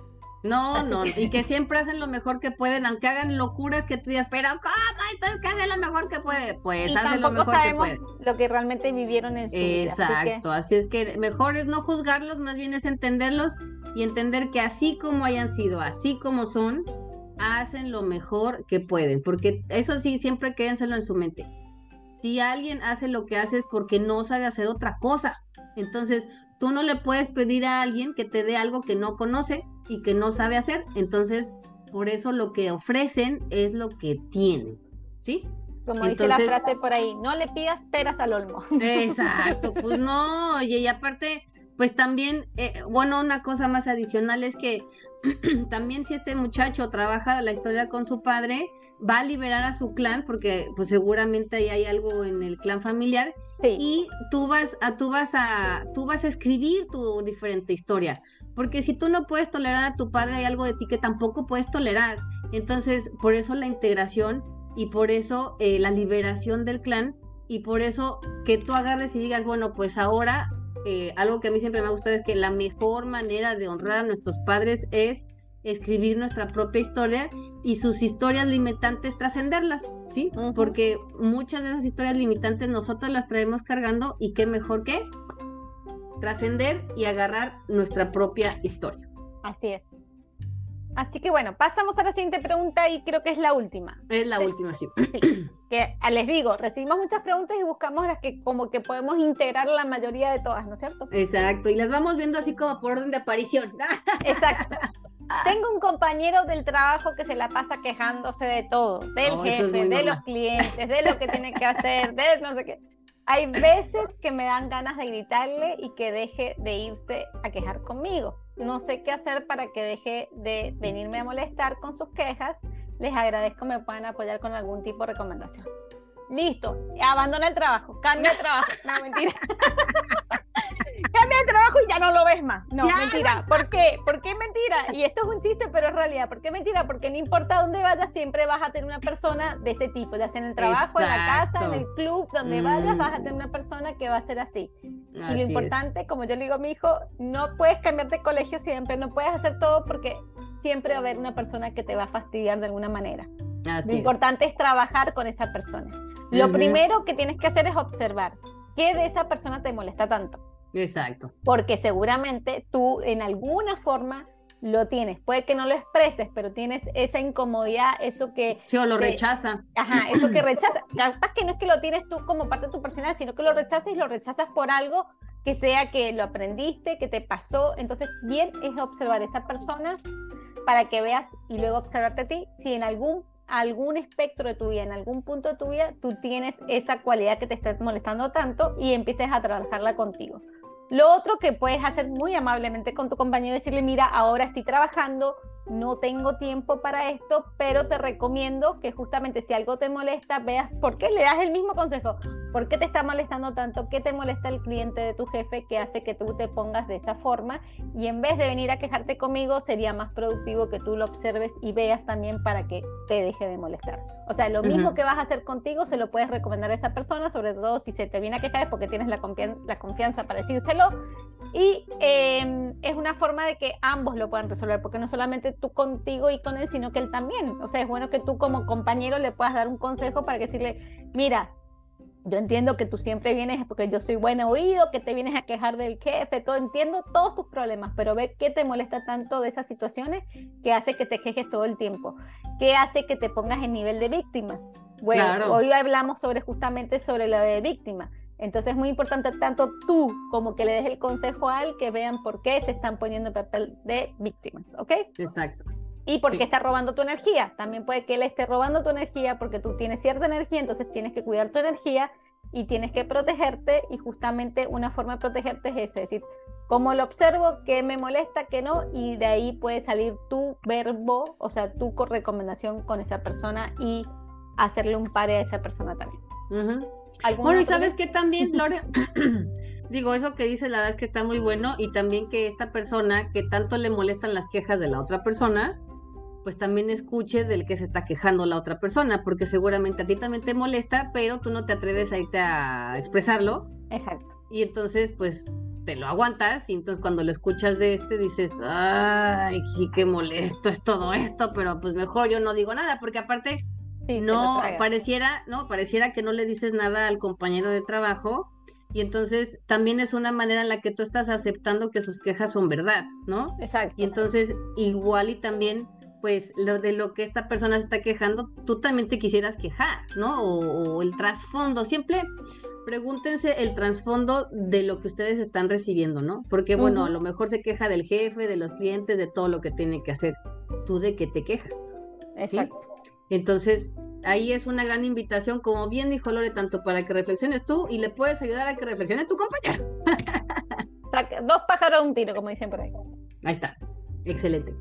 No, no, y que siempre hacen lo mejor que pueden, aunque hagan locuras que tú digas, pero ¿cómo? Entonces que hacen lo mejor que puede. Pues hacen lo mejor que puede. Lo que realmente vivieron en su Exacto, así, es que mejor es no juzgarlos, más bien es entenderlos y entender que así como hayan sido, así como son, hacen lo mejor que pueden. Porque eso sí, siempre quédenselo en su mente. Si alguien hace lo que hace es porque no sabe hacer otra cosa. Entonces, tú no le puedes pedir a alguien que te dé algo que no conoce y que no sabe hacer. Entonces, por eso lo que ofrecen es lo que tienen, ¿sí? Como dice la frase por ahí, no le pidas peras al olmo. Exacto, pues no, oye, y aparte, pues también, eh, bueno, una cosa más adicional es que también si este muchacho trabaja la historia con su padre, va a liberar a su clan, porque pues seguramente ahí hay algo en el clan familiar, y tú vas a, tú vas a, tú vas a escribir tu diferente historia. Porque si tú no puedes tolerar a tu padre, hay algo de ti que tampoco puedes tolerar. Entonces, por eso la integración y por eso eh, la liberación del clan y por eso que tú agarres y digas, bueno, pues ahora eh, algo que a mí siempre me ha gustado es que la mejor manera de honrar a nuestros padres es escribir nuestra propia historia y sus historias limitantes trascenderlas, ¿sí? Porque muchas de esas historias limitantes nosotros las traemos cargando y qué mejor que trascender y agarrar nuestra propia historia. Así es. Así que bueno, pasamos a la siguiente pregunta y creo que es la última. Es la última, sí. Que ah, les digo, recibimos muchas preguntas y buscamos las que como que podemos integrar la mayoría de todas, ¿no es cierto? Exacto, y las vamos viendo así como por orden de aparición. Exacto. Tengo un compañero del trabajo que se la pasa quejándose de todo, del jefe, de los clientes, de lo que tiene que hacer, de no sé qué. Hay veces que me dan ganas de gritarle y que deje de irse a quejar conmigo. No sé qué hacer para que deje de venirme a molestar con sus quejas. Les agradezco me puedan apoyar con algún tipo de recomendación. listo, abandona el trabajo, cambia de trabajo. No, mentira. cambia de trabajo y ya no lo ves más. No, mentira. ¿Por qué? ¿Por qué mentira? Y esto es un chiste, pero es realidad. ¿Por qué mentira? Porque no importa dónde vayas, siempre vas a tener una persona de ese tipo, ya sea en el trabajo, en la casa, en el club, donde vayas, vas a tener una persona que va a ser así. y lo importante, como yo le digo a mi hijo, no puedes cambiar de colegio siempre, no puedes hacer todo porque siempre va a haber una persona que te va a fastidiar de alguna manera. lo importante es. trabajar con esa persona. Lo primero que tienes que hacer es observar qué de esa persona te molesta tanto. Exacto. Porque seguramente tú en alguna forma lo tienes. Puede que no lo expreses, pero tienes esa incomodidad, eso que... Sí, o lo rechaza. Ajá, eso que rechaza. Capaz que no es que lo tienes tú como parte de tu personalidad, sino que lo rechazas y lo rechazas por algo que sea que lo aprendiste, que te pasó. Entonces, bien es observar a esa persona para que veas y luego observarte a ti si en algún algún espectro de tu vida, en algún punto de tu vida, tú tienes esa cualidad que te está molestando tanto y empieces a trabajarla contigo. Lo otro que puedes hacer muy amablemente con tu compañero es decirle, mira, ahora estoy trabajando, no tengo tiempo para esto, pero te recomiendo que justamente si algo te molesta, veas por qué le das el mismo consejo. ¿Por qué te está molestando tanto? ¿Qué te molesta el cliente de tu jefe que hace que tú te pongas de esa forma? Y en vez de venir a quejarte conmigo, sería más productivo que tú lo observes y veas también para que te deje de molestar. O sea, lo mismo que vas a hacer contigo, se lo puedes recomendar a esa persona, sobre todo si se te viene a quejar es porque tienes la, la confianza para decírselo. Y em, es una forma de que ambos lo puedan resolver, porque no solamente tú contigo y con él, sino que él también. O sea, es bueno que tú como compañero le puedas dar un consejo para decirle, mira, yo entiendo que tú siempre vienes porque yo soy buen oído, que te vienes a quejar del jefe, todo entiendo todos tus problemas, pero ve qué te molesta tanto de esas situaciones que hace que te quejes todo el tiempo, qué hace que te pongas en nivel de víctima. Bueno, hoy hablamos sobre justamente sobre la de víctima. Entonces es muy importante tanto tú como que le des el consejo a él que vean por qué se están poniendo en papel de víctimas, ¿ok? Exacto y porque está robando tu energía. También puede que él esté robando tu energía porque tú tienes cierta energía, entonces tienes que cuidar tu energía y tienes que protegerte y justamente una forma de protegerte es esa, es decir, cómo lo observo, qué me molesta, qué no, y de ahí puede salir tu verbo, o sea, tu recomendación con esa persona y hacerle un par a esa persona también. Bueno, y sabes que también, Lore, digo, eso que dice la verdad es que está muy bueno y también que esta persona que tanto le molestan las quejas de la otra persona, pues también escuche del que se está quejando la otra persona, porque seguramente a ti también te molesta, pero tú no te atreves a irte a expresarlo. Exacto. Y entonces, pues te lo aguantas y entonces cuando lo escuchas de este dices, ay, sí qué molesto es todo esto, pero pues mejor yo no digo nada, porque aparte no pareciera, no, pareciera que no le dices nada al compañero de trabajo y entonces también es una manera en la que tú estás aceptando que sus quejas son verdad, ¿no? Exacto. Y entonces igual y también pues lo de lo que esta persona se está quejando, tú también te quisieras quejar, ¿no? O, el trasfondo, siempre pregúntense el trasfondo de lo que ustedes están recibiendo, ¿no? Porque bueno, a lo mejor se queja del jefe, de los clientes, de todo lo que tiene que hacer. ¿Tú de qué te quejas? Exacto. Entonces, ahí es una gran invitación, como bien dijo Lore, tanto para que reflexiones tú y le puedes ayudar a que reflexione tu compañero. Dos pájaros un tiro, como dicen por ahí. Ahí está. Excelente.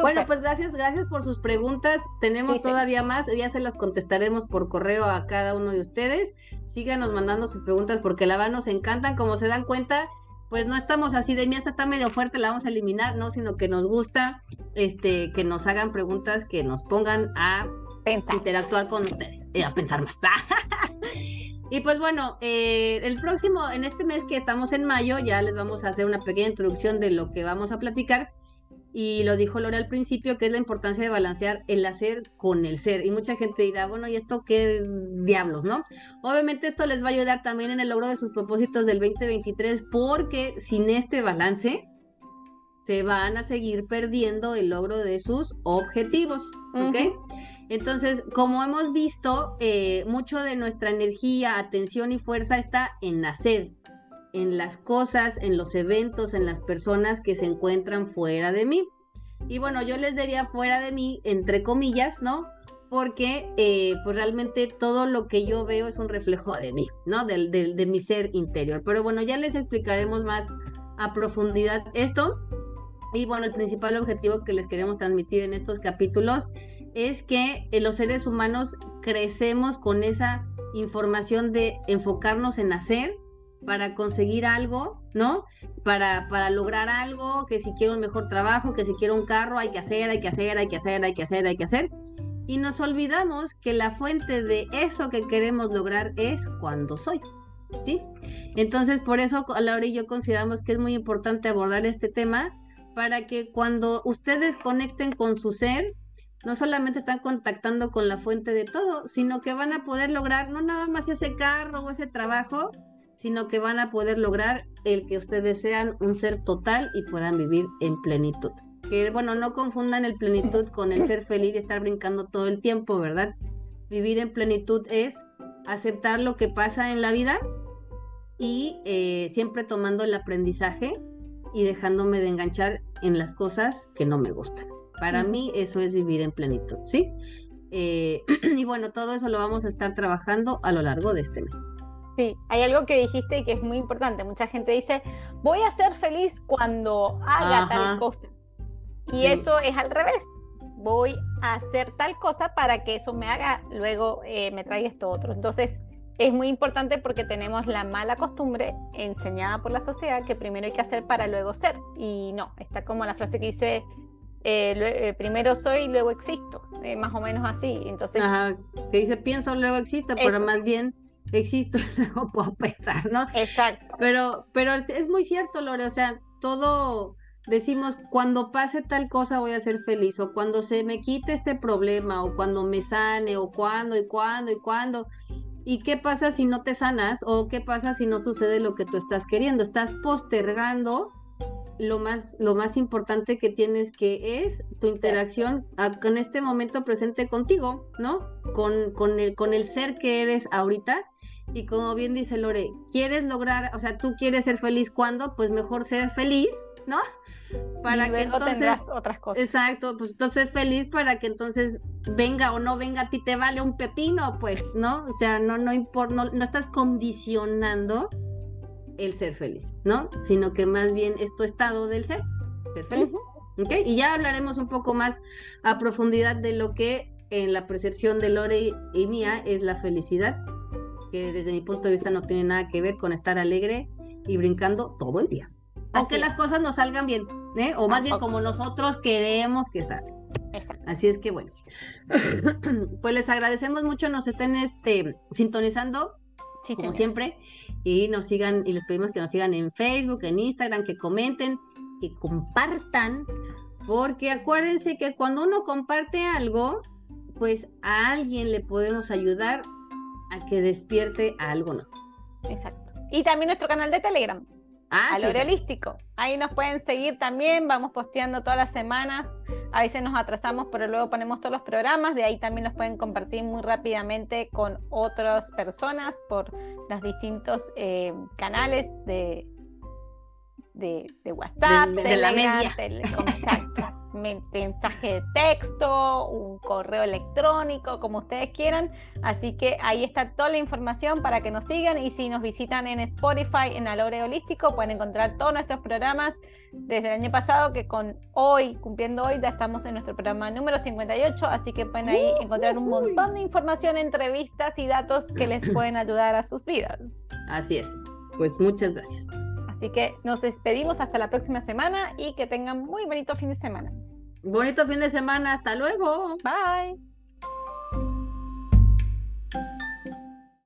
Bueno, pues gracias, gracias por sus preguntas. Tenemos todavía más, ya se las contestaremos por correo a cada uno de ustedes. Síganos mandando sus preguntas porque la verdad nos encantan. Como se dan cuenta, pues no estamos así de mí, esta está medio fuerte, la vamos a eliminar, ¿no? Sino que nos gusta este, que nos hagan preguntas que nos pongan a interactuar con ustedes, y a pensar más. Y pues bueno, eh, el próximo, en este mes que estamos en mayo, ya les vamos a hacer una pequeña introducción de lo que vamos a platicar y lo dijo Lore al principio, que es la importancia de balancear el hacer con el ser. Y mucha gente dirá, bueno, ¿y esto qué diablos, no? Obviamente esto les va a ayudar también en el logro de sus propósitos del 2023, porque sin este balance se van a seguir perdiendo el logro de sus objetivos, ¿ok? Entonces, como hemos visto, eh, mucho de nuestra energía, atención y fuerza está en hacer, en las cosas, en los eventos, en las personas que se encuentran fuera de mí. Y bueno, yo les diría fuera de mí, entre comillas, ¿no? Porque eh, pues realmente todo lo que yo veo es un reflejo de mí, ¿no? De, de mi ser interior. Pero bueno, ya les explicaremos más a profundidad esto. Y bueno, el principal objetivo que les queremos transmitir en estos capítulos es que eh, los seres humanos crecemos con esa información de enfocarnos en hacer para conseguir algo, ¿no? Para, para lograr algo, que si quiero un mejor trabajo, que si quiero un carro, hay que hacer, hay que hacer, hay que hacer, hay que hacer, hay que hacer. Y nos olvidamos que la fuente de eso que queremos lograr es cuando soy, ¿sí? Entonces, por eso Laura y yo consideramos que es muy importante abordar este tema para que cuando ustedes conecten con su ser, no solamente están contactando con la fuente de todo, sino que van a poder lograr no nada más ese carro o ese trabajo, sino que van a poder lograr el que ustedes sean un ser total y puedan vivir en plenitud. Que bueno, no confundan el plenitud con el ser feliz y estar brincando todo el tiempo, ¿verdad? Vivir en plenitud es aceptar lo que pasa en la vida y eh, siempre tomando el aprendizaje y dejándome de enganchar en las cosas que no me gustan. Para mí eso es vivir en plenitud, ¿sí? Eh, y bueno, todo eso lo vamos a estar trabajando a lo largo de este mes. Sí, hay algo que dijiste y que es muy importante. Mucha gente dice, voy a ser feliz cuando haga tal cosa. Y eso es al revés. Voy a hacer tal cosa para que eso me haga, luego eh, me traiga esto otro. Entonces, es muy importante porque tenemos la mala costumbre enseñada por la sociedad que primero hay que hacer para luego ser. Y no, está como la frase que dice, eh, eh, primero soy, luego existo, eh, más o menos así. Entonces, que dice pienso, luego existo, pero más bien existo y luego puedo pensar, ¿no? Exacto. Pero, pero es muy cierto, Lore, o sea, todo decimos, cuando pase tal cosa voy a ser feliz, o cuando se me quite este problema, o cuando me sane, o cuando, y cuando, y cuando. ¿Y qué pasa si no te sanas? ¿O qué pasa si no sucede lo que tú estás queriendo? Estás postergando lo más, lo más importante que tienes que es tu interacción con este momento presente contigo, ¿no? Con, con, el, con el ser que eres ahorita. Y como bien dice Lore, quieres lograr, o sea, tú quieres ser feliz cuando, pues mejor ser feliz, ¿no? Para que entonces otras cosas. Exacto, pues entonces feliz para que entonces venga o no venga a ti te vale un pepino, pues, ¿no? O sea, no no no, no estás condicionando el ser feliz, ¿no? Sino que más bien es tu estado del ser, ser feliz. ¿Ok? Y ya hablaremos un poco más a profundidad de lo que en la percepción de Lore y mía es la felicidad, que desde mi punto de vista no tiene nada que ver con estar alegre y brincando todo el día. Aunque las cosas no salgan bien, ¿eh? O más bien como nosotros queremos que salgan. Exacto. Así es que bueno. pues les agradecemos mucho, nos estén este, sintonizando como siempre, y nos sigan, y les pedimos que nos sigan en Facebook, en Instagram, que comenten, que compartan, porque acuérdense que cuando uno comparte algo, pues a alguien le podemos ayudar a que despierte algo, ¿no? Exacto. Y también nuestro canal de Telegram. Ah, al holístico. Ahí nos pueden seguir también, vamos posteando todas las semanas. A veces nos atrasamos, pero luego ponemos todos los programas. De ahí también los pueden compartir muy rápidamente con otras personas por los distintos eh, canales de, de, WhatsApp, de, la media. exacto mensaje de texto, un correo electrónico, como ustedes quieran. Así que ahí está toda la información para que nos sigan y si nos visitan en Spotify, en Alore Holístico, pueden encontrar todos nuestros programas desde el año pasado, que con hoy, cumpliendo hoy, ya estamos en nuestro programa número 58, así que pueden ahí encontrar un montón de información, entrevistas y datos que les pueden ayudar a sus vidas. Así es. Pues muchas gracias. Así que nos despedimos hasta la próxima semana y que tengan muy bonito fin de semana. Bonito fin de semana. Hasta luego. Bye.